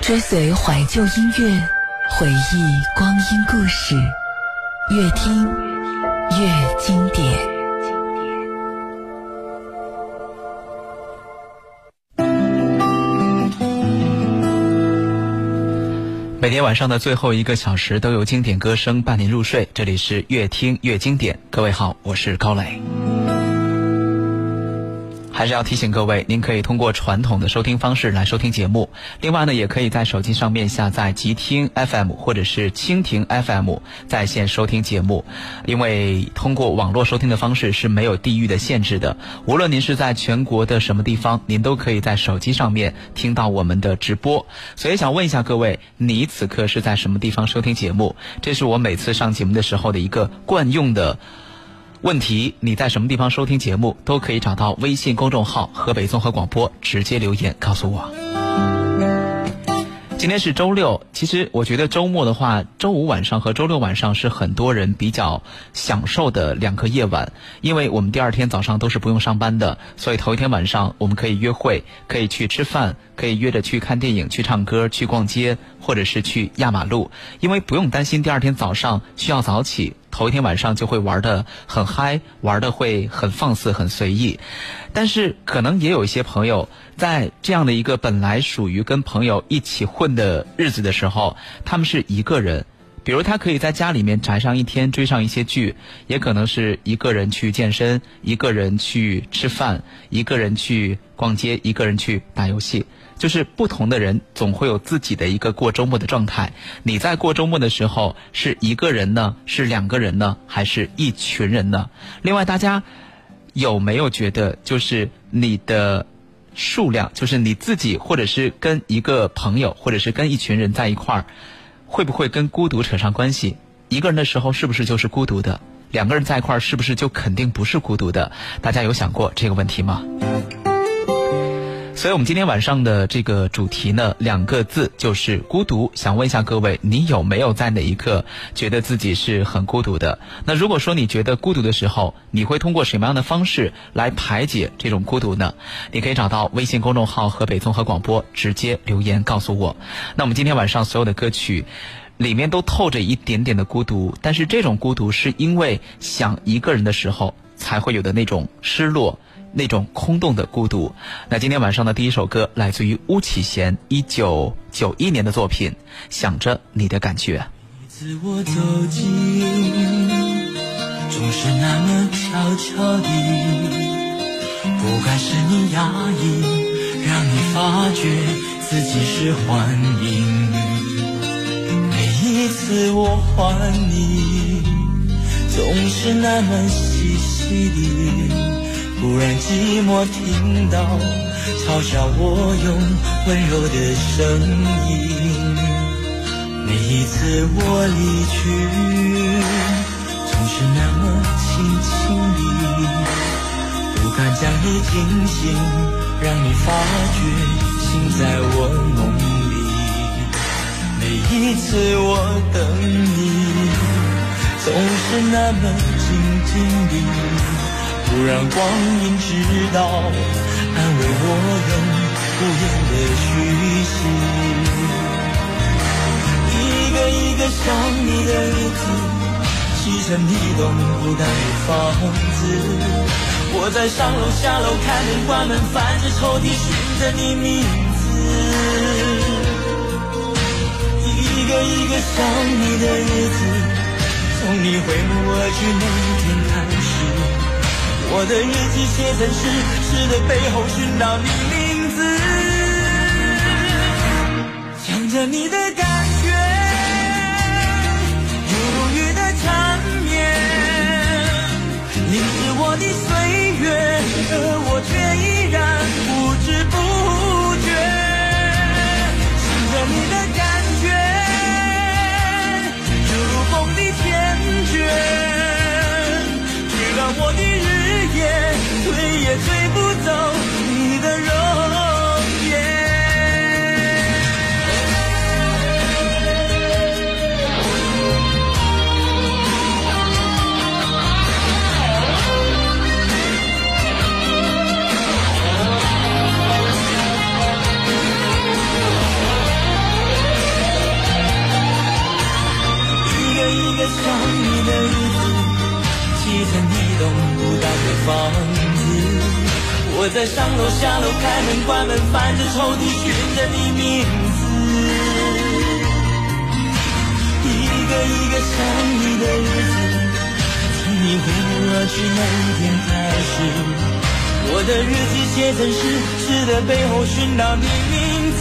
追随怀旧音乐，回忆光阴故事，越听越经典。每天晚上的最后一个小时，都有经典歌声伴您入睡。这里是越听越经典。各位好，我是高磊。还是要提醒各位，您可以通过传统的收听方式来收听节目。另外呢，也可以在手机上面下载极听 FM 或者是蜻蜓 FM 在线收听节目。因为通过网络收听的方式是没有地域的限制的，无论您是在全国的什么地方，您都可以在手机上面听到我们的直播。所以想问一下各位，你此刻是在什么地方收听节目？这是我每次上节目的时候的一个惯用的。问题，你在什么地方收听节目，都可以找到微信公众号“河北综合广播”，直接留言告诉我。今天是周六，其实我觉得周末的话，周五晚上和周六晚上是很多人比较享受的两个夜晚，因为我们第二天早上都是不用上班的，所以头一天晚上我们可以约会，可以去吃饭，可以约着去看电影、去唱歌、去逛街，或者是去压马路，因为不用担心第二天早上需要早起。头一天晚上就会玩的很嗨，玩的会很放肆、很随意，但是可能也有一些朋友在这样的一个本来属于跟朋友一起混的日子的时候，他们是一个人，比如他可以在家里面宅上一天，追上一些剧，也可能是一个人去健身，一个人去吃饭，一个人去逛街，一个人去打游戏。就是不同的人总会有自己的一个过周末的状态。你在过周末的时候是一个人呢，是两个人呢，还是一群人呢？另外，大家有没有觉得，就是你的数量，就是你自己，或者是跟一个朋友，或者是跟一群人在一块儿，会不会跟孤独扯上关系？一个人的时候是不是就是孤独的？两个人在一块儿是不是就肯定不是孤独的？大家有想过这个问题吗？所以，我们今天晚上的这个主题呢，两个字就是孤独。想问一下各位，你有没有在哪一刻觉得自己是很孤独的？那如果说你觉得孤独的时候，你会通过什么样的方式来排解这种孤独呢？你可以找到微信公众号“河北综合广播”，直接留言告诉我。那我们今天晚上所有的歌曲里面都透着一点点的孤独，但是这种孤独是因为想一个人的时候才会有的那种失落。那种空洞的孤独。那今天晚上的第一首歌来自于巫启贤一九九一年的作品《想着你的感觉》。每次我走近，总是那么悄悄地，不该是你压抑，让你发觉自己是幻影。每一次我还你，总是那么细细地。忽然寂寞，听到嘲笑我用温柔的声音。每一次我离去，总是那么轻轻地，不敢将你惊醒，让你发觉心在我梦里。每一次我等你，总是那么静静地。不让光阴知道，安慰我用无言的讯息。一个一个想你的日子，砌成一栋孤单的房子。我在上楼下楼，开门关门，翻着抽屉寻着你名字。一个一个想你的日子，从你回眸而去那天。我的日记写成诗，诗的背后寻找你名字，想着你的感觉，如如雨的缠绵，凝湿我的岁月，而我却依然不知不在上楼下楼，开门关门，翻着抽屉寻着你名字，一个一个想你的日子，从你回门而去那天开始，我的日记写成诗，诗的背后寻到你名字，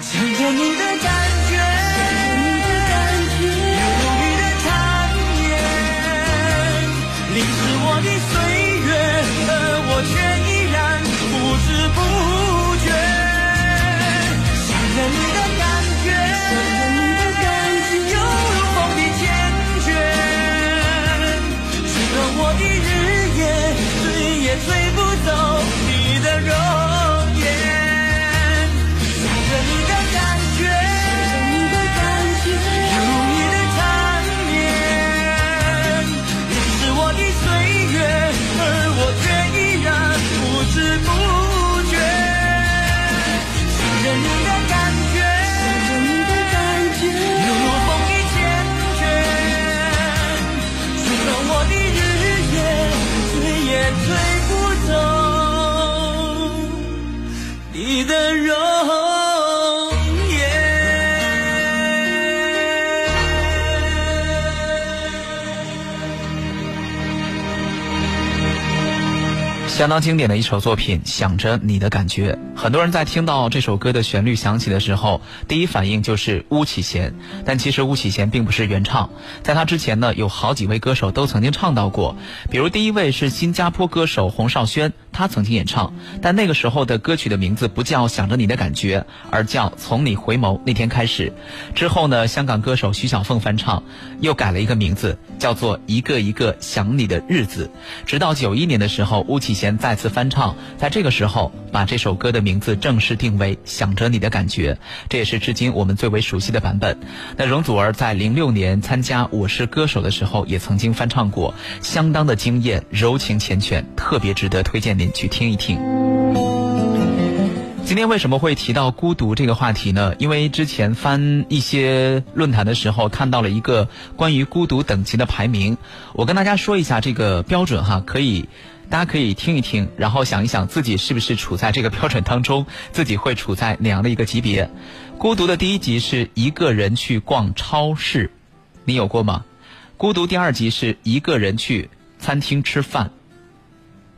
想着你的却依然不知不觉。想念你的感觉，相当经典的一首作品，《想着你的感觉》。很多人在听到这首歌的旋律响起的时候，第一反应就是巫启贤。但其实巫启贤并不是原唱，在他之前呢，有好几位歌手都曾经唱到过。比如第一位是新加坡歌手洪少轩，他曾经演唱，但那个时候的歌曲的名字不叫《想着你的感觉》，而叫《从你回眸那天开始》。之后呢，香港歌手徐小凤翻唱，又改了一个名字，叫做《一个一个想你的日子》。直到九一年的时候，巫启贤再次翻唱，在这个时候把这首歌的名字正式定为《想着你的感觉》，这也是至今我们最为熟悉的版本。那容祖儿在零六年参加《我是歌手》的时候，也曾经翻唱过，相当的惊艳，柔情缱绻，特别值得推荐你您去听一听。今天为什么会提到孤独这个话题呢？因为之前翻一些论坛的时候，看到了一个关于孤独等级的排名。我跟大家说一下这个标准哈，可以，大家可以听一听，然后想一想自己是不是处在这个标准当中，自己会处在哪样的一个级别。孤独的第一级是一个人去逛超市，你有过吗？孤独第二级是一个人去餐厅吃饭。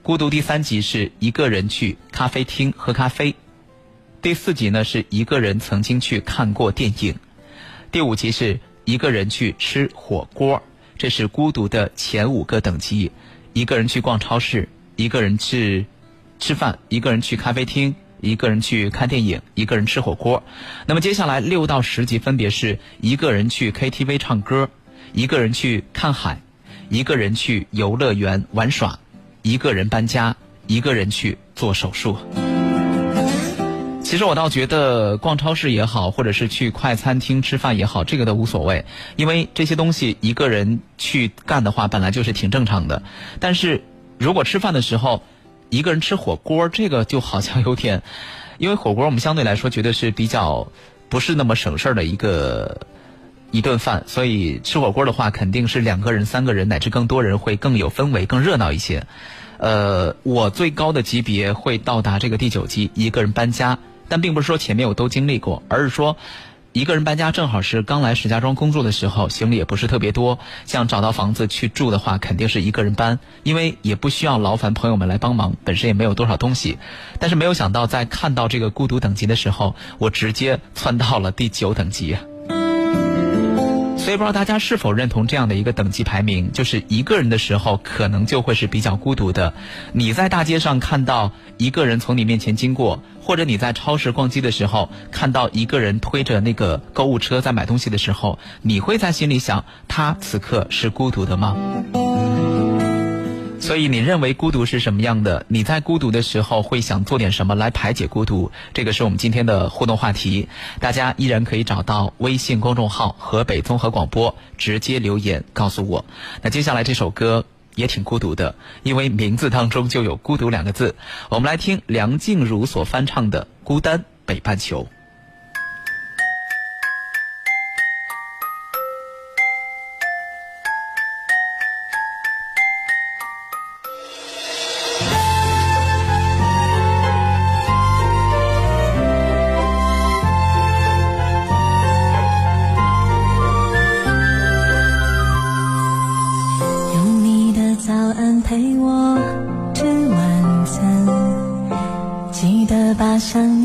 孤独第三集是一个人去咖啡厅喝咖啡。第四集呢是一个人曾经去看过电影，第五集是一个人去吃火锅，这是孤独的前五个等级。一个人去逛超市，一个人去吃饭，一个人去咖啡厅，一个人去看电影，一个人吃火锅。那么接下来六到十集分别是一个人去 KTV 唱歌，一个人去看海，一个人去游乐园玩耍，一个人搬家，一个人去做手术。其实我倒觉得逛超市也好，或者是去快餐厅吃饭也好，这个都无所谓，因为这些东西一个人去干的话，本来就是挺正常的。但是如果吃饭的时候一个人吃火锅，这个就好像有点，因为火锅我们相对来说觉得是比较不是那么省事儿的一个一顿饭，所以吃火锅的话，肯定是两个人、三个人乃至更多人会更有氛围、更热闹一些。呃，我最高的级别会到达这个第九级，一个人搬家。但并不是说前面我都经历过，而是说，一个人搬家正好是刚来石家庄工作的时候，行李也不是特别多，像找到房子去住的话，肯定是一个人搬，因为也不需要劳烦朋友们来帮忙，本身也没有多少东西。但是没有想到，在看到这个孤独等级的时候，我直接窜到了第九等级。不知道大家是否认同这样的一个等级排名，就是一个人的时候可能就会是比较孤独的。你在大街上看到一个人从你面前经过，或者你在超市逛街的时候看到一个人推着那个购物车在买东西的时候，你会在心里想，他此刻是孤独的吗？所以你认为孤独是什么样的？你在孤独的时候会想做点什么来排解孤独？这个是我们今天的互动话题，大家依然可以找到微信公众号“河北综合广播”，直接留言告诉我。那接下来这首歌也挺孤独的，因为名字当中就有“孤独”两个字。我们来听梁静茹所翻唱的《孤单北半球》。的把相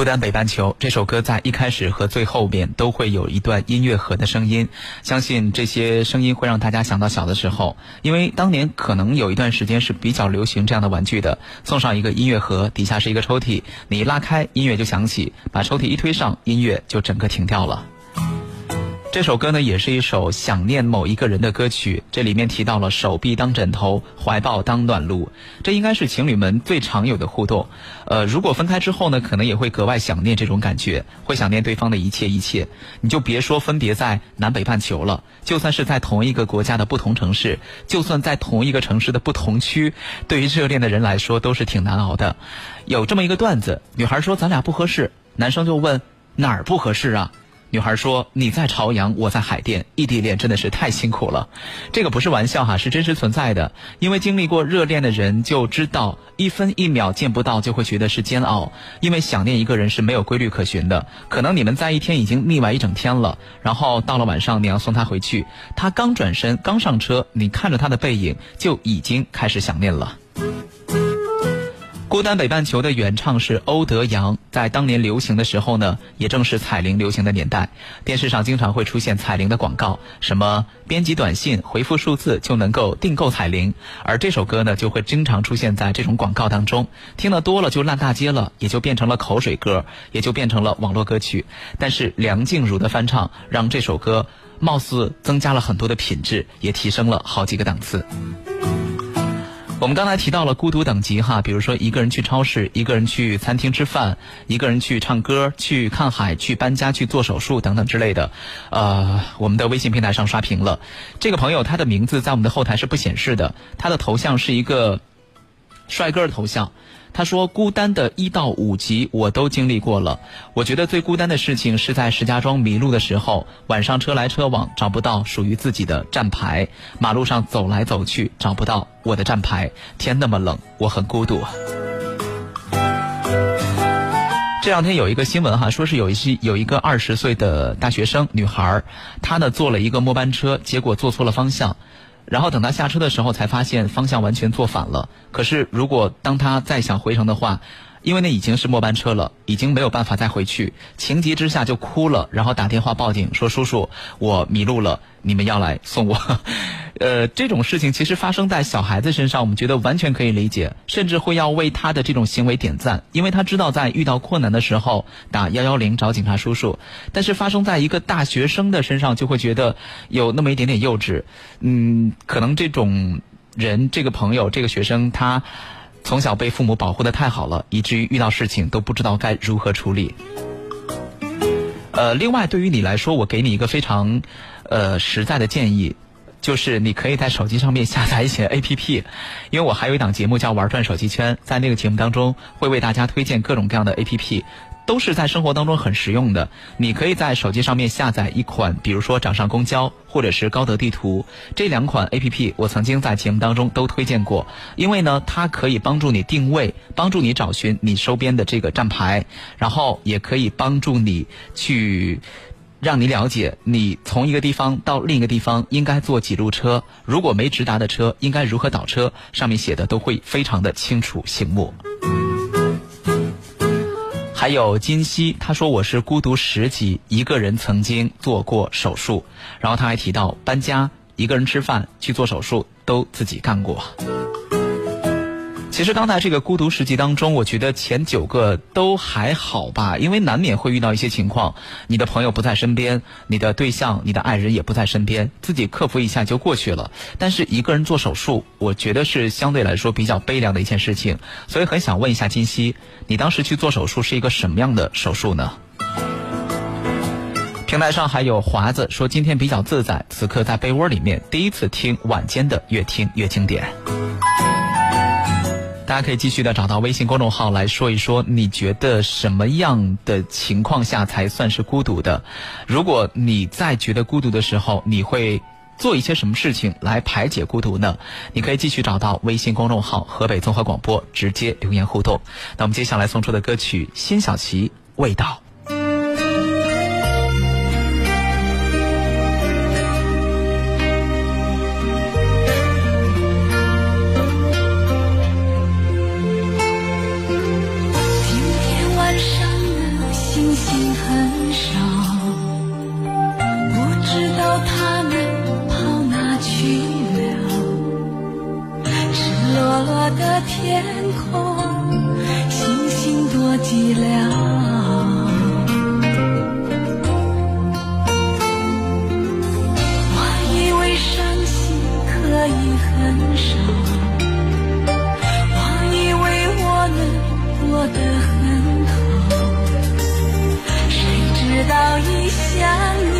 孤单北半球这首歌在一开始和最后边都会有一段音乐盒的声音，相信这些声音会让大家想到小的时候，因为当年可能有一段时间是比较流行这样的玩具的，送上一个音乐盒，底下是一个抽屉，你一拉开音乐就响起，把抽屉一推上，音乐就整个停掉了。这首歌呢，也是一首想念某一个人的歌曲。这里面提到了手臂当枕头，怀抱当暖炉，这应该是情侣们最常有的互动。呃，如果分开之后呢，可能也会格外想念这种感觉，会想念对方的一切一切。你就别说分别在南北半球了，就算是在同一个国家的不同城市，就算在同一个城市的不同区，对于热恋的人来说都是挺难熬的。有这么一个段子，女孩说咱俩不合适，男生就问哪儿不合适啊？女孩说：“你在朝阳，我在海淀，异地恋真的是太辛苦了。”这个不是玩笑哈，是真实存在的。因为经历过热恋的人就知道，一分一秒见不到就会觉得是煎熬。因为想念一个人是没有规律可循的，可能你们在一天已经腻歪一整天了，然后到了晚上你要送他回去，他刚转身刚上车，你看着他的背影就已经开始想念了。孤单北半球的原唱是欧德阳，在当年流行的时候呢，也正是彩铃流行的年代。电视上经常会出现彩铃的广告，什么编辑短信回复数字就能够订购彩铃，而这首歌呢，就会经常出现在这种广告当中。听得多了就烂大街了，也就变成了口水歌，也就变成了网络歌曲。但是梁静茹的翻唱，让这首歌貌似增加了很多的品质，也提升了好几个档次。我们刚才提到了孤独等级哈，比如说一个人去超市，一个人去餐厅吃饭，一个人去唱歌、去看海、去搬家、去做手术等等之类的。呃，我们的微信平台上刷屏了，这个朋友他的名字在我们的后台是不显示的，他的头像是一个帅哥的头像。他说：“孤单的一到五级我都经历过了。我觉得最孤单的事情是在石家庄迷路的时候，晚上车来车往找不到属于自己的站牌，马路上走来走去找不到我的站牌，天那么冷，我很孤独。”这两天有一个新闻哈，说是有一些有一个二十岁的大学生女孩，她呢坐了一个末班车，结果坐错了方向。然后等他下车的时候，才发现方向完全坐反了。可是如果当他再想回城的话，因为那已经是末班车了，已经没有办法再回去，情急之下就哭了，然后打电话报警说：“叔叔，我迷路了，你们要来送我。”呃，这种事情其实发生在小孩子身上，我们觉得完全可以理解，甚至会要为他的这种行为点赞，因为他知道在遇到困难的时候打幺幺零找警察叔叔。但是发生在一个大学生的身上，就会觉得有那么一点点幼稚。嗯，可能这种人，这个朋友，这个学生，他从小被父母保护的太好了，以至于遇到事情都不知道该如何处理。呃，另外，对于你来说，我给你一个非常呃实在的建议。就是你可以在手机上面下载一些 A P P，因为我还有一档节目叫《玩转手机圈》，在那个节目当中会为大家推荐各种各样的 A P P，都是在生活当中很实用的。你可以在手机上面下载一款，比如说掌上公交或者是高德地图这两款 A P P，我曾经在节目当中都推荐过，因为呢，它可以帮助你定位，帮助你找寻你周边的这个站牌，然后也可以帮助你去。让你了解，你从一个地方到另一个地方应该坐几路车，如果没直达的车，应该如何倒车，上面写的都会非常的清楚醒目。还有金熙，他说我是孤独十级，一个人曾经做过手术，然后他还提到搬家、一个人吃饭、去做手术都自己干过。其实刚才这个孤独十级当中，我觉得前九个都还好吧，因为难免会遇到一些情况，你的朋友不在身边，你的对象、你的爱人也不在身边，自己克服一下就过去了。但是一个人做手术，我觉得是相对来说比较悲凉的一件事情，所以很想问一下金熙，你当时去做手术是一个什么样的手术呢？平台上还有华子说今天比较自在，此刻在被窝里面，第一次听晚间的越听越经典。大家可以继续的找到微信公众号来说一说，你觉得什么样的情况下才算是孤独的？如果你在觉得孤独的时候，你会做一些什么事情来排解孤独呢？你可以继续找到微信公众号河北综合广播，直接留言互动。那我们接下来送出的歌曲《辛晓琪味道》。天空，星星多寂寥。我以为伤心可以很少，我以为我能过得很好，谁知道一想你。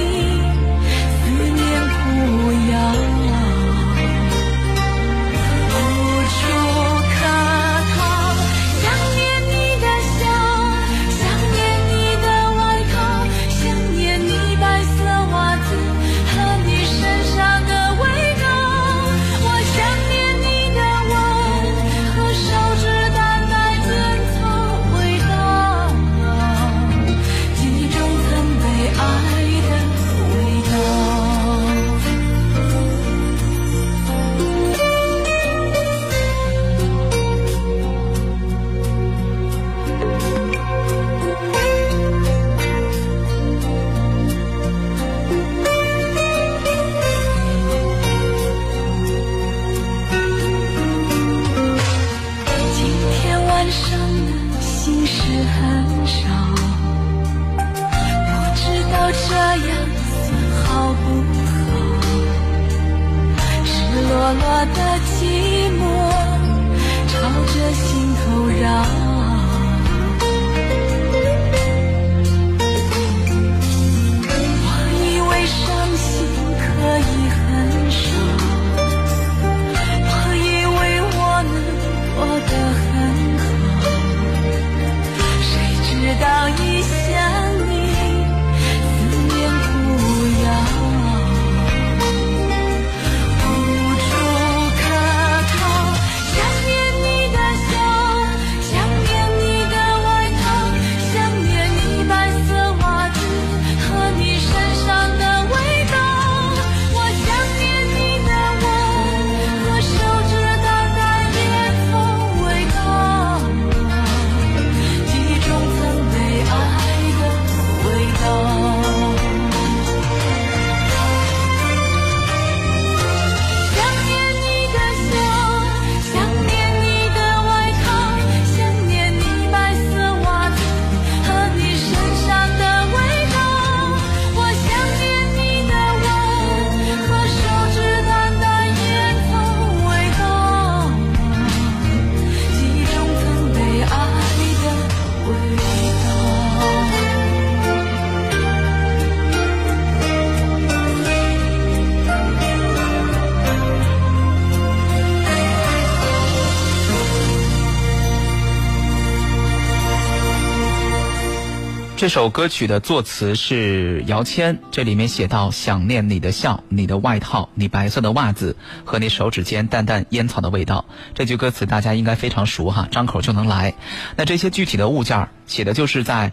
这首歌曲的作词是姚谦，这里面写到想念你的笑、你的外套、你白色的袜子和你手指间淡淡烟草的味道。这句歌词大家应该非常熟哈，张口就能来。那这些具体的物件儿写的就是在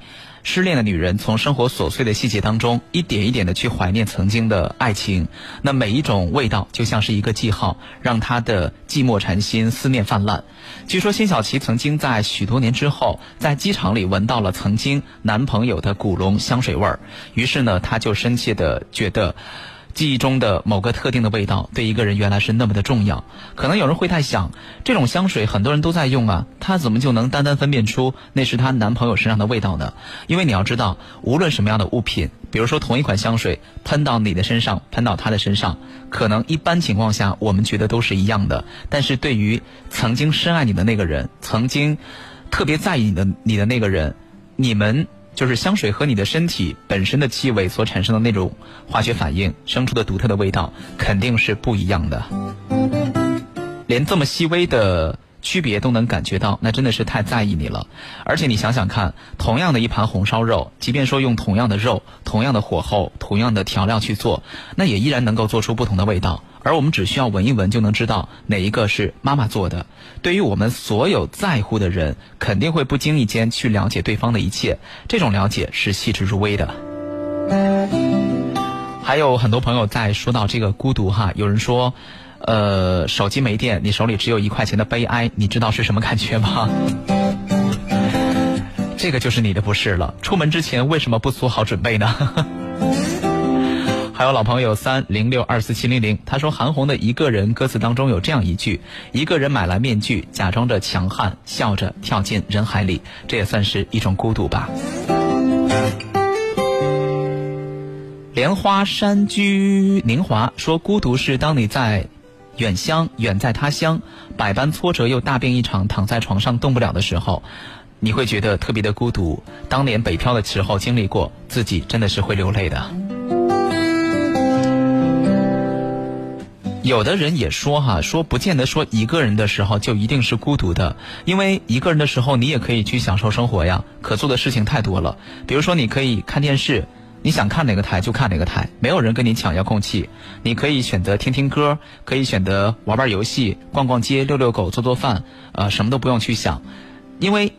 失恋的女人从生活琐碎的细节当中一点一点的去怀念曾经的爱情。那每一种味道就像是一个记号，让她的寂寞缠心、思念泛滥。据说辛晓琪曾经在许多年之后，在机场里闻到了曾经男朋友的古龙香水味儿，于是呢，她就深切的觉得。记忆中的某个特定的味道，对一个人原来是那么的重要。可能有人会在想，这种香水很多人都在用啊，她怎么就能单单分辨出那是她男朋友身上的味道呢？因为你要知道，无论什么样的物品，比如说同一款香水喷到你的身上，喷到他的身上，可能一般情况下我们觉得都是一样的。但是对于曾经深爱你的那个人，曾经特别在意你的你的那个人，你们。就是香水和你的身体本身的气味所产生的那种化学反应生出的独特的味道，肯定是不一样的。连这么细微的区别都能感觉到，那真的是太在意你了。而且你想想看，同样的一盘红烧肉，即便说用同样的肉、同样的火候、同样的调料去做，那也依然能够做出不同的味道。而我们只需要闻一闻就能知道哪一个是妈妈做的。对于我们所有在乎的人，肯定会不经意间去了解对方的一切，这种了解是细致入微的。还有很多朋友在说到这个孤独哈，有人说，呃，手机没电，你手里只有一块钱的悲哀，你知道是什么感觉吗？这个就是你的不是了。出门之前为什么不做好准备呢？还有老朋友三零六二四七零零，他说韩红的一个人歌词当中有这样一句：一个人买来面具，假装着强悍，笑着跳进人海里，这也算是一种孤独吧。莲花山居宁华说，孤独是当你在远乡，远在他乡，百般挫折又大病一场，躺在床上动不了的时候，你会觉得特别的孤独。当年北漂的时候经历过，自己真的是会流泪的。有的人也说哈，说不见得说一个人的时候就一定是孤独的，因为一个人的时候你也可以去享受生活呀，可做的事情太多了。比如说你可以看电视，你想看哪个台就看哪个台，没有人跟你抢遥控器。你可以选择听听歌，可以选择玩玩游戏、逛逛街、遛遛狗、做做饭，呃，什么都不用去想，因为。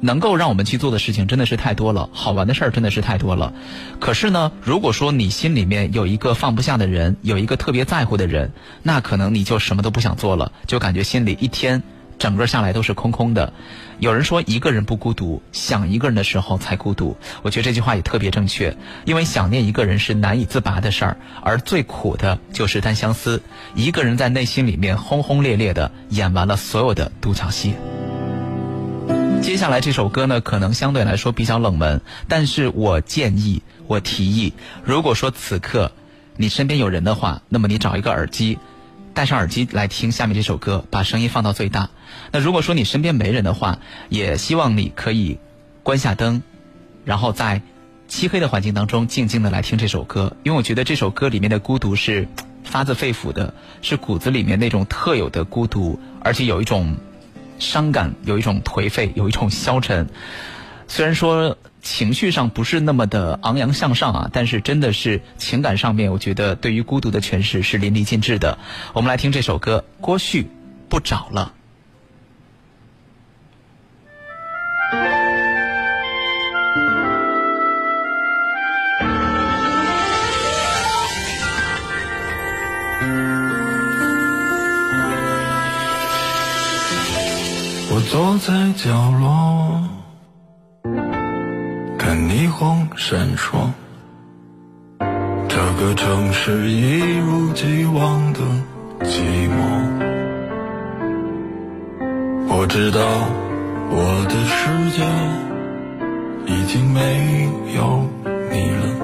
能够让我们去做的事情真的是太多了，好玩的事儿真的是太多了。可是呢，如果说你心里面有一个放不下的人，有一个特别在乎的人，那可能你就什么都不想做了，就感觉心里一天整个下来都是空空的。有人说一个人不孤独，想一个人的时候才孤独。我觉得这句话也特别正确，因为想念一个人是难以自拔的事儿，而最苦的就是单相思，一个人在内心里面轰轰烈烈的演完了所有的独角戏。接下来这首歌呢，可能相对来说比较冷门，但是我建议，我提议，如果说此刻你身边有人的话，那么你找一个耳机，戴上耳机来听下面这首歌，把声音放到最大。那如果说你身边没人的话，也希望你可以关下灯，然后在漆黑的环境当中静静的来听这首歌，因为我觉得这首歌里面的孤独是发自肺腑的，是骨子里面那种特有的孤独，而且有一种伤感，有一种颓废，有一种消沉。虽然说情绪上不是那么的昂扬向上啊，但是真的是情感上面，我觉得对于孤独的诠释是淋漓尽致的。我们来听这首歌，郭旭不找了。坐在角落，看霓虹闪烁。这个城市一如既往的寂寞。我知道我的世界已经没有你了。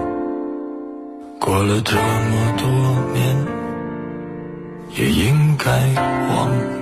过了这么多年，也应该忘了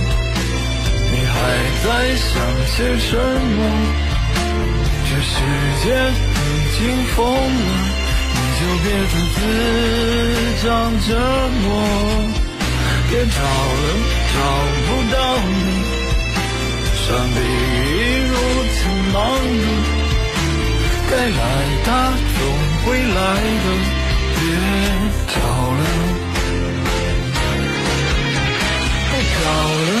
还在想些什么？这世界已经疯了，你就别再自找折磨。别找了，找不到了，上帝已如此忙碌，该来他总会来的，别找了。找了，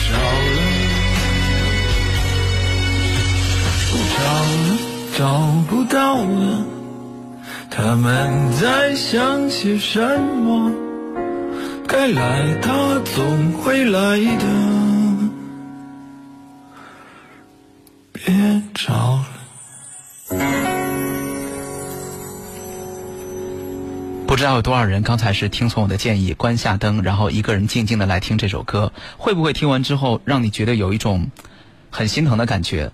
找，找不到了，他们在想些什么？该来，他总会来的，别找了。不知道有多少人刚才是听从我的建议，关下灯，然后一个人静静的来听这首歌，会不会听完之后让你觉得有一种很心疼的感觉？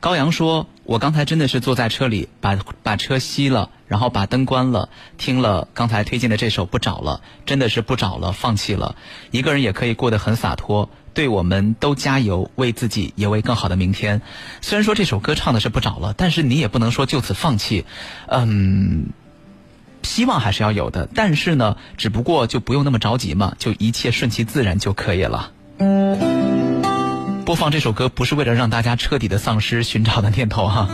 高阳说：“我刚才真的是坐在车里，把把车熄了，然后把灯关了，听了刚才推荐的这首《不找了》，真的是不找了，放弃了。一个人也可以过得很洒脱，对我们都加油，为自己也为更好的明天。虽然说这首歌唱的是不找了，但是你也不能说就此放弃，嗯。”希望还是要有的，但是呢，只不过就不用那么着急嘛，就一切顺其自然就可以了。播放这首歌不是为了让大家彻底的丧失寻找的念头哈。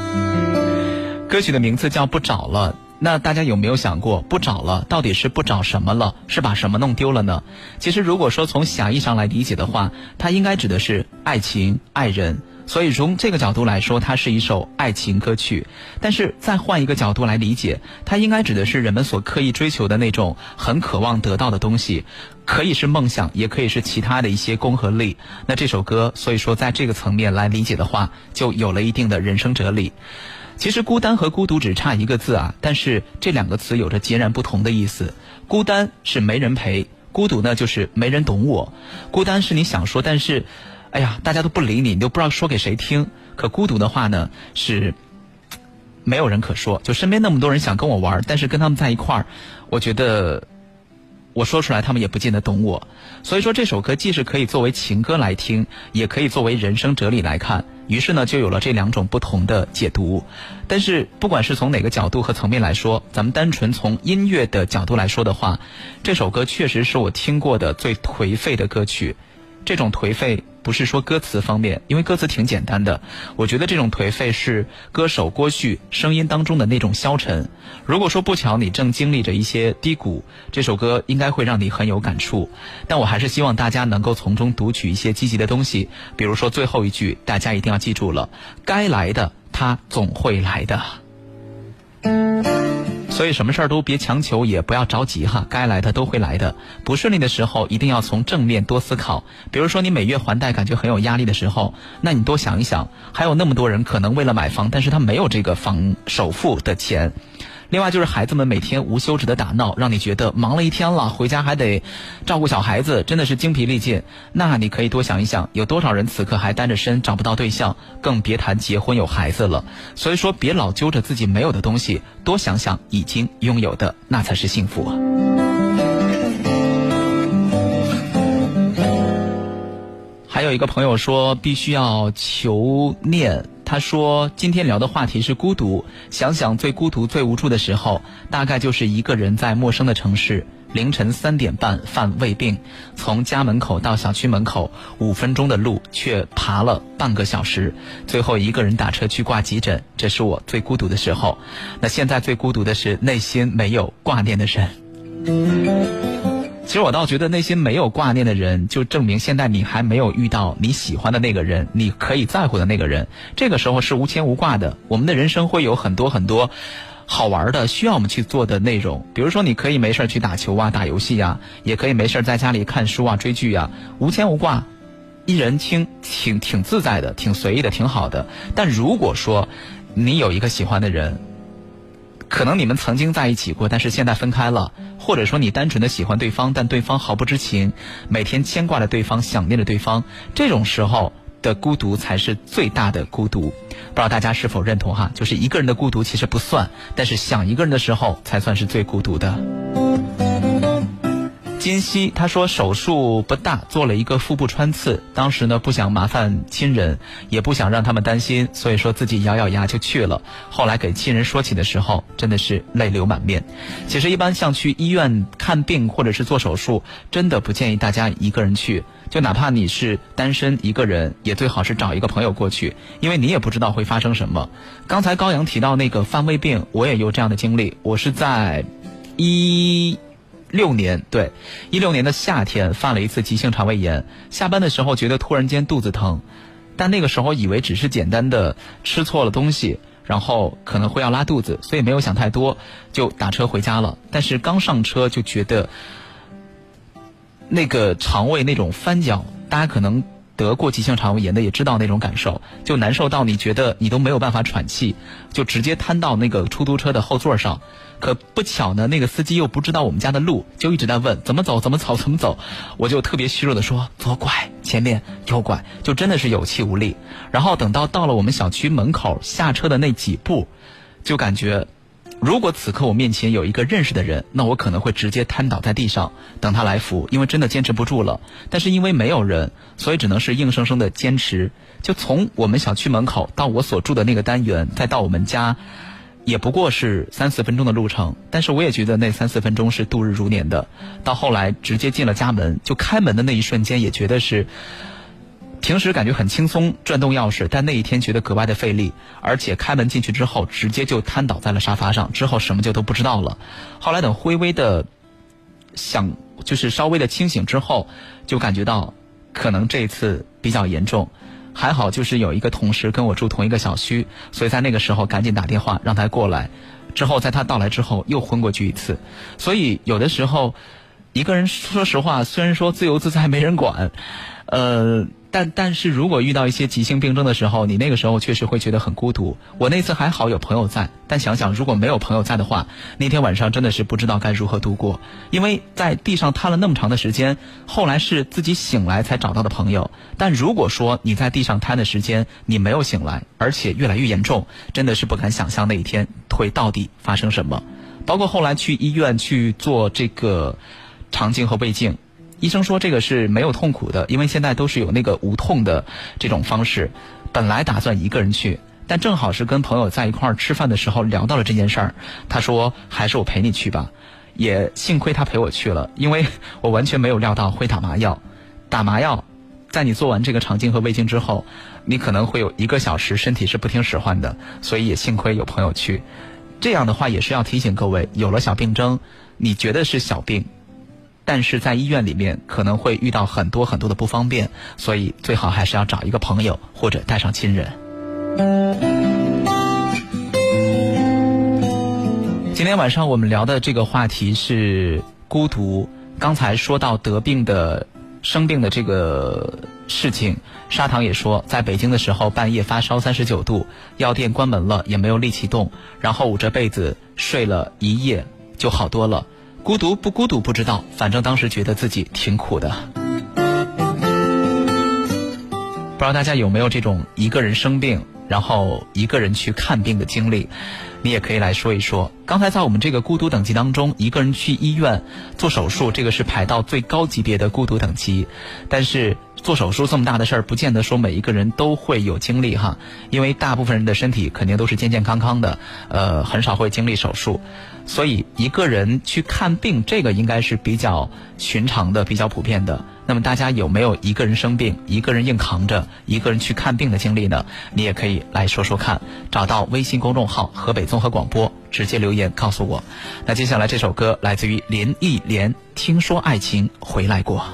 歌曲的名字叫《不找了》，那大家有没有想过，不找了到底是不找什么了？是把什么弄丢了呢？其实如果说从狭义上来理解的话，它应该指的是爱情、爱人。所以从这个角度来说，它是一首爱情歌曲。但是再换一个角度来理解，它应该指的是人们所刻意追求的那种很渴望得到的东西，可以是梦想，也可以是其他的一些功和利。那这首歌，所以说在这个层面来理解的话，就有了一定的人生哲理。其实孤单和孤独只差一个字啊，但是这两个词有着截然不同的意思。孤单是没人陪，孤独呢就是没人懂我。孤单是你想说，但是。哎呀，大家都不理你，你都不知道说给谁听。可孤独的话呢，是没有人可说。就身边那么多人想跟我玩，但是跟他们在一块儿，我觉得我说出来他们也不见得懂我。所以说这首歌既是可以作为情歌来听，也可以作为人生哲理来看。于是呢，就有了这两种不同的解读。但是不管是从哪个角度和层面来说，咱们单纯从音乐的角度来说的话，这首歌确实是我听过的最颓废的歌曲。这种颓废。不是说歌词方面，因为歌词挺简单的。我觉得这种颓废是歌手郭旭声音当中的那种消沉。如果说不巧你正经历着一些低谷，这首歌应该会让你很有感触。但我还是希望大家能够从中读取一些积极的东西，比如说最后一句，大家一定要记住了：该来的，他总会来的。所以什么事儿都别强求，也不要着急哈，该来的都会来的。不顺利的时候，一定要从正面多思考。比如说你每月还贷感觉很有压力的时候，那你多想一想，还有那么多人可能为了买房，但是他没有这个房首付的钱。另外就是孩子们每天无休止的打闹，让你觉得忙了一天了，回家还得照顾小孩子，真的是精疲力尽。那你可以多想一想，有多少人此刻还单着身找不到对象，更别谈结婚有孩子了。所以说，别老揪着自己没有的东西，多想想已经拥有的，那才是幸福。还有一个朋友说，必须要求念。他说：“今天聊的话题是孤独。想想最孤独、最无助的时候，大概就是一个人在陌生的城市，凌晨三点半犯胃病，从家门口到小区门口五分钟的路，却爬了半个小时，最后一个人打车去挂急诊。这是我最孤独的时候。那现在最孤独的是内心没有挂念的人。”其实我倒觉得内心没有挂念的人，就证明现在你还没有遇到你喜欢的那个人，你可以在乎的那个人。这个时候是无牵无挂的。我们的人生会有很多很多好玩的，需要我们去做的内容。比如说，你可以没事去打球啊、打游戏呀，也可以没事在家里看书啊、追剧呀，无牵无挂，一人轻，挺挺自在的，挺随意的，挺好的。但如果说你有一个喜欢的人，可能你们曾经在一起过，但是现在分开了，或者说你单纯的喜欢对方，但对方毫不知情，每天牵挂着对方，想念着对方，这种时候的孤独才是最大的孤独。不知道大家是否认同哈？就是一个人的孤独其实不算，但是想一个人的时候才算是最孤独的。金熙他说手术不大，做了一个腹部穿刺。当时呢不想麻烦亲人，也不想让他们担心，所以说自己咬咬牙就去了。后来给亲人说起的时候，真的是泪流满面。其实一般像去医院看病或者是做手术，真的不建议大家一个人去。就哪怕你是单身一个人，也最好是找一个朋友过去，因为你也不知道会发生什么。刚才高阳提到那个犯胃病，我也有这样的经历。我是在一。六年对，一六年的夏天犯了一次急性肠胃炎，下班的时候觉得突然间肚子疼，但那个时候以为只是简单的吃错了东西，然后可能会要拉肚子，所以没有想太多，就打车回家了。但是刚上车就觉得那个肠胃那种翻搅，大家可能得过急性肠胃炎的也知道那种感受，就难受到你觉得你都没有办法喘气，就直接瘫到那个出租车的后座上。可不巧呢，那个司机又不知道我们家的路，就一直在问怎么走，怎么走，怎么走。我就特别虚弱的说左拐，前面右拐，就真的是有气无力。然后等到到了我们小区门口下车的那几步，就感觉，如果此刻我面前有一个认识的人，那我可能会直接瘫倒在地上等他来扶，因为真的坚持不住了。但是因为没有人，所以只能是硬生生的坚持。就从我们小区门口到我所住的那个单元，再到我们家。也不过是三四分钟的路程，但是我也觉得那三四分钟是度日如年的。到后来直接进了家门，就开门的那一瞬间，也觉得是平时感觉很轻松，转动钥匙，但那一天觉得格外的费力。而且开门进去之后，直接就瘫倒在了沙发上，之后什么就都不知道了。后来等微微的想，就是稍微的清醒之后，就感觉到可能这一次比较严重。还好，就是有一个同事跟我住同一个小区，所以在那个时候赶紧打电话让他过来。之后在他到来之后又昏过去一次，所以有的时候一个人说实话，虽然说自由自在没人管，呃。但但是如果遇到一些急性病症的时候，你那个时候确实会觉得很孤独。我那次还好有朋友在，但想想如果没有朋友在的话，那天晚上真的是不知道该如何度过。因为在地上瘫了那么长的时间，后来是自己醒来才找到的朋友。但如果说你在地上瘫的时间你没有醒来，而且越来越严重，真的是不敢想象那一天会到底发生什么。包括后来去医院去做这个肠镜和胃镜。医生说这个是没有痛苦的，因为现在都是有那个无痛的这种方式。本来打算一个人去，但正好是跟朋友在一块儿吃饭的时候聊到了这件事儿。他说还是我陪你去吧，也幸亏他陪我去了，因为我完全没有料到会打麻药。打麻药，在你做完这个肠镜和胃镜之后，你可能会有一个小时身体是不听使唤的，所以也幸亏有朋友去。这样的话也是要提醒各位，有了小病征，你觉得是小病。但是在医院里面可能会遇到很多很多的不方便，所以最好还是要找一个朋友或者带上亲人。今天晚上我们聊的这个话题是孤独。刚才说到得病的、生病的这个事情，砂糖也说，在北京的时候半夜发烧三十九度，药店关门了也没有力气动，然后捂着被子睡了一夜就好多了。孤独不孤独不知道，反正当时觉得自己挺苦的。不知道大家有没有这种一个人生病，然后一个人去看病的经历？你也可以来说一说。刚才在我们这个孤独等级当中，一个人去医院做手术，这个是排到最高级别的孤独等级。但是做手术这么大的事儿，不见得说每一个人都会有经历哈，因为大部分人的身体肯定都是健健康康的，呃，很少会经历手术。所以一个人去看病，这个应该是比较寻常的、比较普遍的。那么大家有没有一个人生病、一个人硬扛着、一个人去看病的经历呢？你也可以来说说看。找到微信公众号“河北综合广播”，直接留言告诉我。那接下来这首歌来自于林忆莲，《听说爱情回来过》。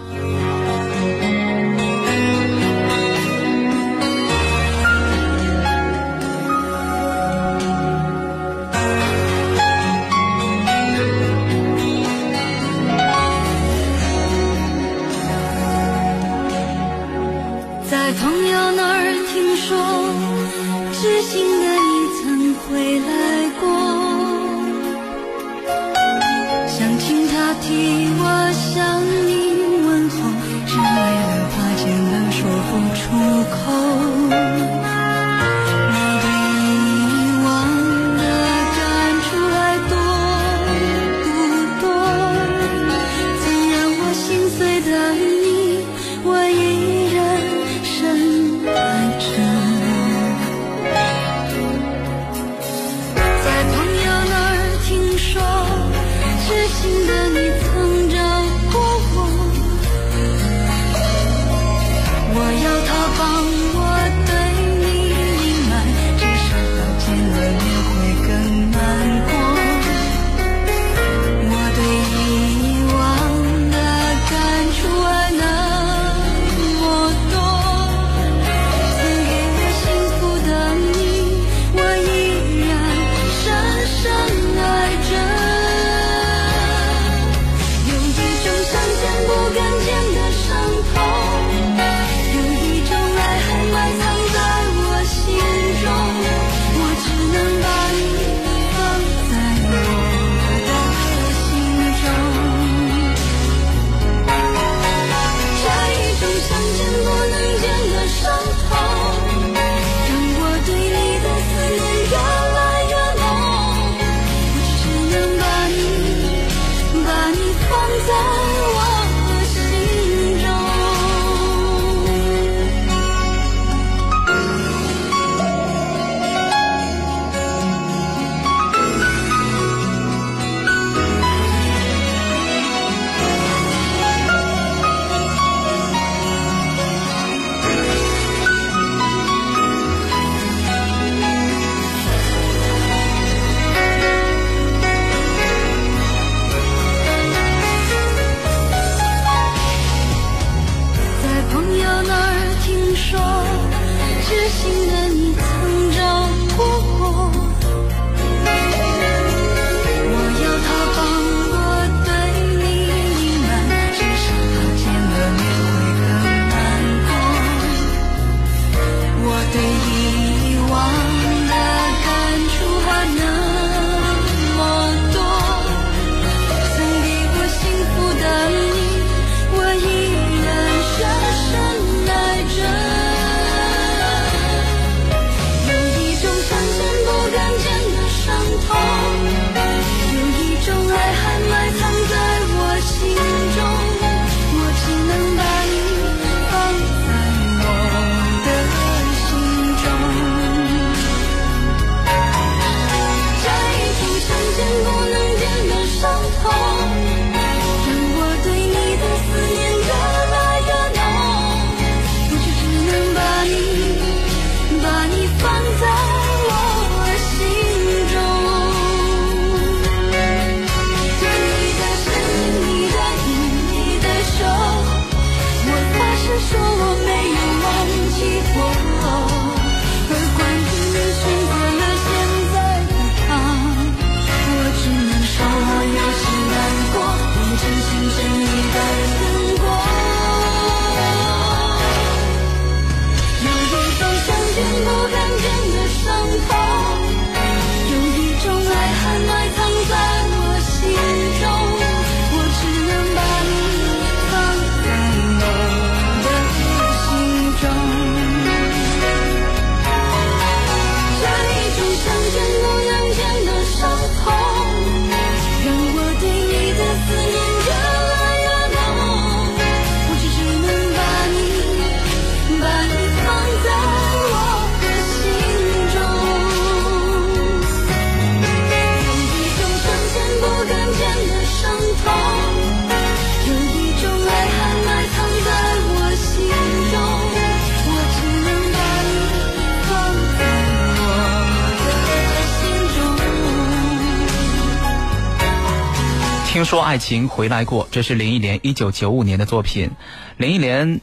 说爱情回来过，这是林忆莲一九九五年的作品。林忆莲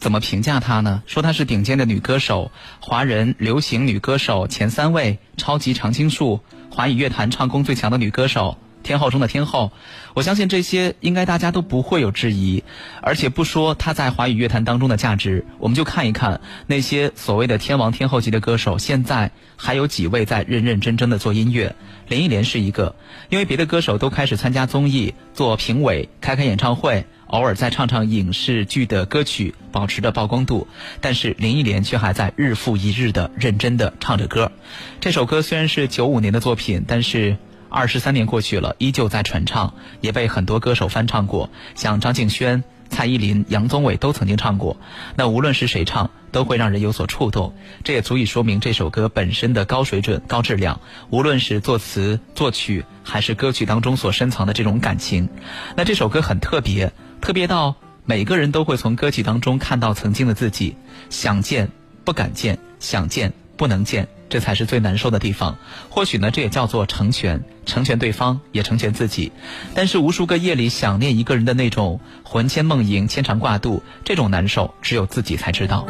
怎么评价她呢？说她是顶尖的女歌手，华人流行女歌手前三位，超级常青树，华语乐坛唱功最强的女歌手。天后中的天后，我相信这些应该大家都不会有质疑。而且不说他在华语乐坛当中的价值，我们就看一看那些所谓的天王天后级的歌手，现在还有几位在认认真真的做音乐？林忆莲是一个，因为别的歌手都开始参加综艺、做评委、开开演唱会，偶尔再唱唱影视剧的歌曲，保持着曝光度。但是林忆莲却还在日复一日的认真的唱着歌。这首歌虽然是九五年的作品，但是。二十三年过去了，依旧在传唱，也被很多歌手翻唱过，像张敬轩、蔡依林、杨宗纬都曾经唱过。那无论是谁唱，都会让人有所触动。这也足以说明这首歌本身的高水准、高质量。无论是作词、作曲，还是歌曲当中所深藏的这种感情，那这首歌很特别，特别到每个人都会从歌曲当中看到曾经的自己，想见不敢见，想见不能见。这才是最难受的地方。或许呢，这也叫做成全，成全对方，也成全自己。但是无数个夜里想念一个人的那种魂牵梦萦、牵肠挂肚，这种难受只有自己才知道。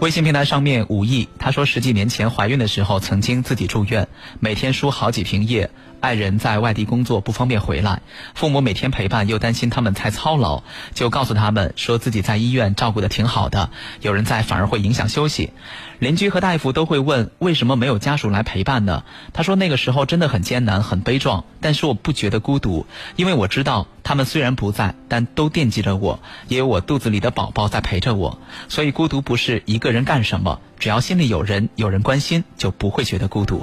微信平台上面，武艺他说，十几年前怀孕的时候，曾经自己住院，每天输好几瓶液。爱人在外地工作不方便回来，父母每天陪伴又担心他们太操劳，就告诉他们说自己在医院照顾的挺好的，有人在反而会影响休息。邻居和大夫都会问为什么没有家属来陪伴呢？他说那个时候真的很艰难很悲壮，但是我不觉得孤独，因为我知道他们虽然不在，但都惦记着我，也有我肚子里的宝宝在陪着我，所以孤独不是一个人干什么，只要心里有人有人关心，就不会觉得孤独。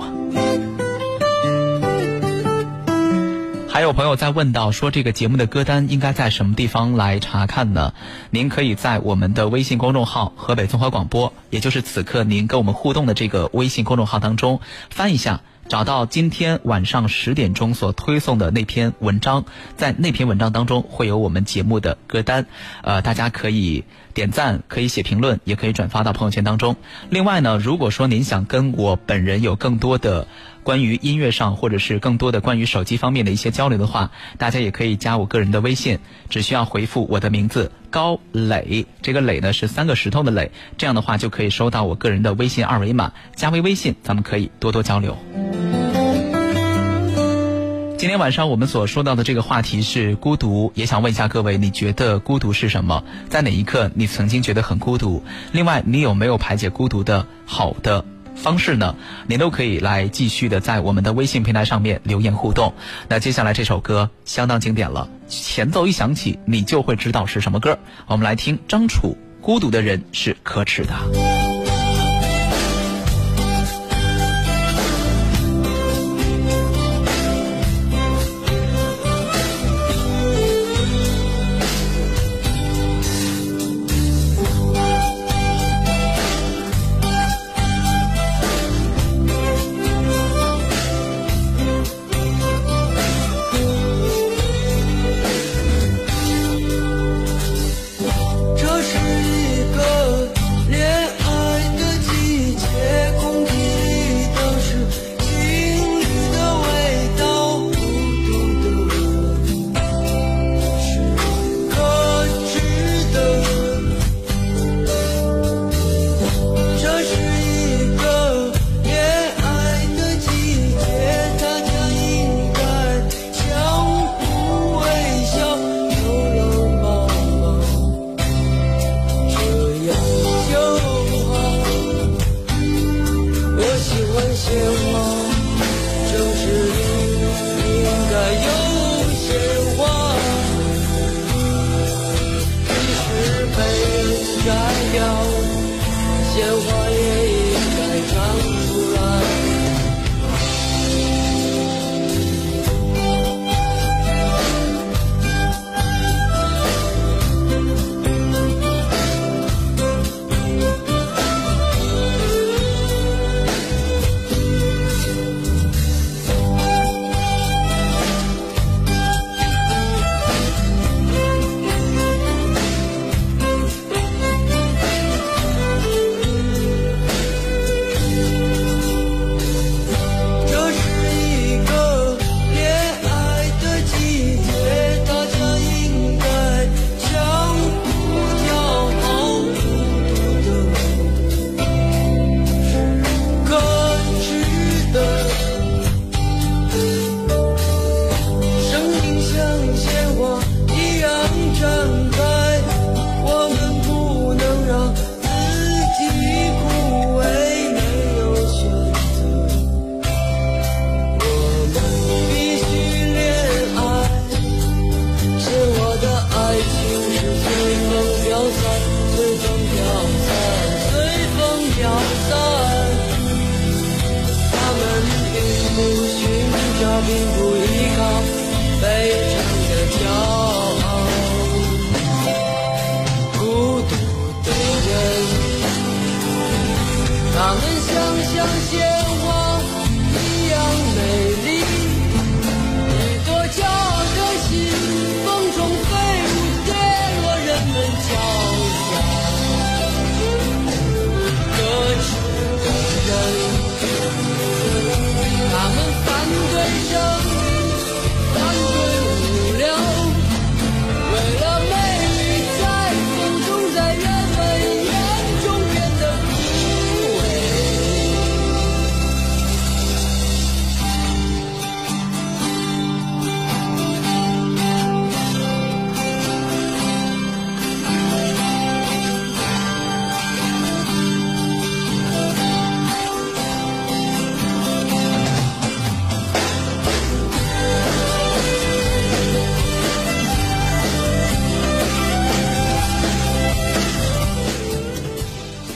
还有朋友在问到说，这个节目的歌单应该在什么地方来查看呢？您可以在我们的微信公众号“河北综合广播”，也就是此刻您跟我们互动的这个微信公众号当中翻一下。找到今天晚上十点钟所推送的那篇文章，在那篇文章当中会有我们节目的歌单，呃，大家可以点赞，可以写评论，也可以转发到朋友圈当中。另外呢，如果说您想跟我本人有更多的关于音乐上，或者是更多的关于手机方面的一些交流的话，大家也可以加我个人的微信，只需要回复我的名字高磊，这个磊呢是三个石头的磊，这样的话就可以收到我个人的微信二维码，加为微信，咱们可以多多交流。今天晚上我们所说到的这个话题是孤独，也想问一下各位，你觉得孤独是什么？在哪一刻你曾经觉得很孤独？另外，你有没有排解孤独的好的方式呢？您都可以来继续的在我们的微信平台上面留言互动。那接下来这首歌相当经典了，前奏一响起，你就会知道是什么歌。我们来听张楚，《孤独的人是可耻的》。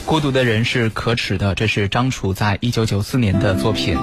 孤独的人是可耻的，这是张楚在一九九四年的作品。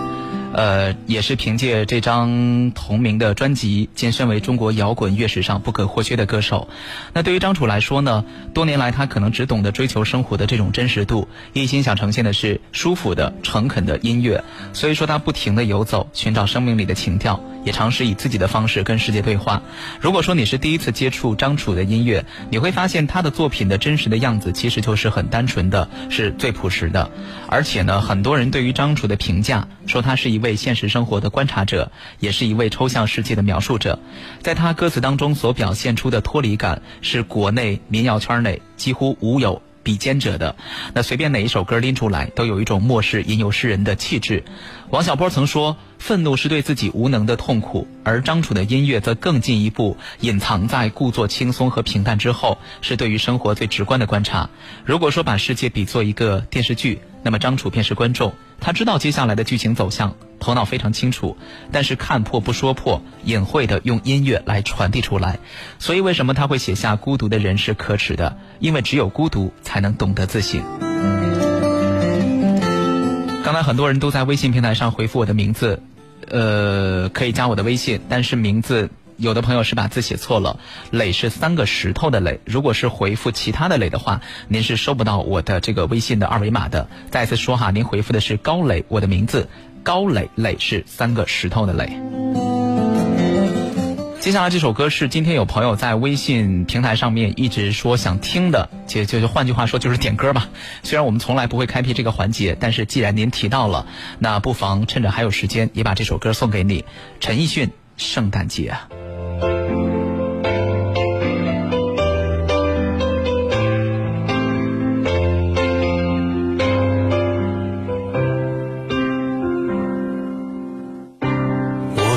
呃，也是凭借这张同名的专辑，晋升为中国摇滚乐史上不可或缺的歌手。那对于张楚来说呢，多年来他可能只懂得追求生活的这种真实度，一心想呈现的是舒服的、诚恳的音乐。所以说，他不停的游走，寻找生命里的情调，也尝试以自己的方式跟世界对话。如果说你是第一次接触张楚的音乐，你会发现他的作品的真实的样子其实就是很单纯的，是最朴实的。而且呢，很多人对于张楚的评价说他是一。位现实生活的观察者，也是一位抽象世界的描述者。在他歌词当中所表现出的脱离感，是国内民谣圈内几乎无有比肩者的。那随便哪一首歌拎出来，都有一种末世吟游诗人的气质。王小波曾说：“愤怒是对自己无能的痛苦。”而张楚的音乐则更进一步，隐藏在故作轻松和平淡之后，是对于生活最直观的观察。如果说把世界比作一个电视剧，那么张楚便是观众。他知道接下来的剧情走向，头脑非常清楚，但是看破不说破，隐晦的用音乐来传递出来。所以为什么他会写下“孤独的人是可耻的”？因为只有孤独才能懂得自省。刚才很多人都在微信平台上回复我的名字，呃，可以加我的微信，但是名字。有的朋友是把字写错了，磊是三个石头的磊。如果是回复其他的磊的话，您是收不到我的这个微信的二维码的。再次说哈，您回复的是高磊，我的名字高磊，磊是三个石头的磊。接下来这首歌是今天有朋友在微信平台上面一直说想听的，就就就换句话说就是点歌吧。虽然我们从来不会开辟这个环节，但是既然您提到了，那不妨趁着还有时间，也把这首歌送给你。陈奕迅《圣诞节》。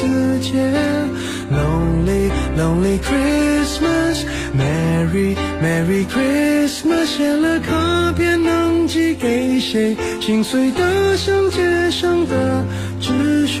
世界。Lonely, lonely Christmas, Merry, Merry Christmas。写了卡片能寄给谁？心碎的像街上的纸屑。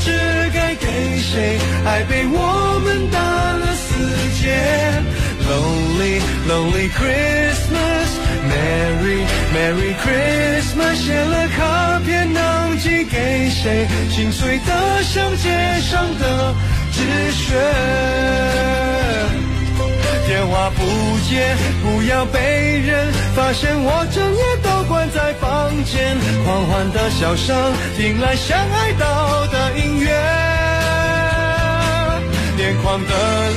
知该给谁？爱被我们打了死结。Lonely Lonely Christmas，Merry Merry Christmas，写了卡片能寄给谁？心碎的像街上的纸屑。电话不接，不要被人发现我整夜都关在房间。狂欢的笑声，听来像爱到的音乐。眼眶的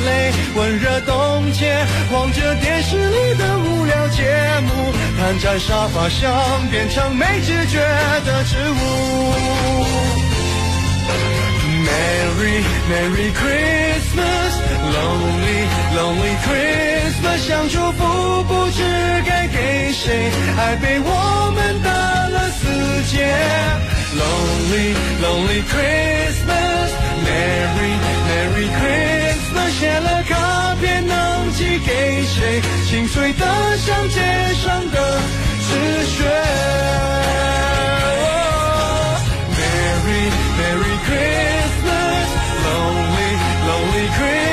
泪，温热冻结，望着电视里的无聊节目，瘫在沙发上，变成没知觉的植物。Merry Merry Christmas Lonely lonely Christmas，想祝福不知该给谁？爱被我们打了死结。Lonely Lonely Christmas，Merry Merry Christmas，写了卡片能寄给谁？心碎的像街上的纸屑。Merry Merry Christmas，Lonely Lonely Christmas，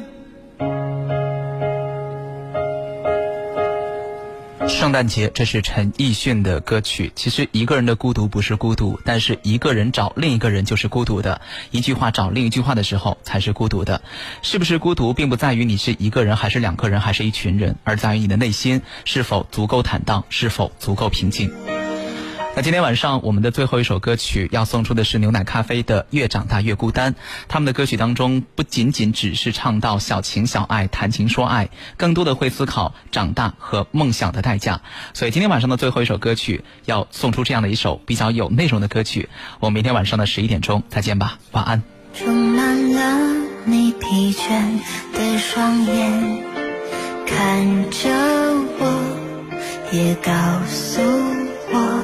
圣诞节，这是陈奕迅的歌曲。其实一个人的孤独不是孤独，但是一个人找另一个人就是孤独的。一句话找另一句话的时候才是孤独的。是不是孤独，并不在于你是一个人还是两个人还是一群人，而在于你的内心是否足够坦荡，是否足够平静。那今天晚上我们的最后一首歌曲要送出的是牛奶咖啡的《越长大越孤单》。他们的歌曲当中不仅仅只是唱到小情小爱、谈情说爱，更多的会思考长大和梦想的代价。所以今天晚上的最后一首歌曲要送出这样的一首比较有内容的歌曲。我们明天晚上的十一点钟再见吧，晚安。充满了你疲倦的双眼，看着我，也告诉我，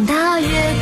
大月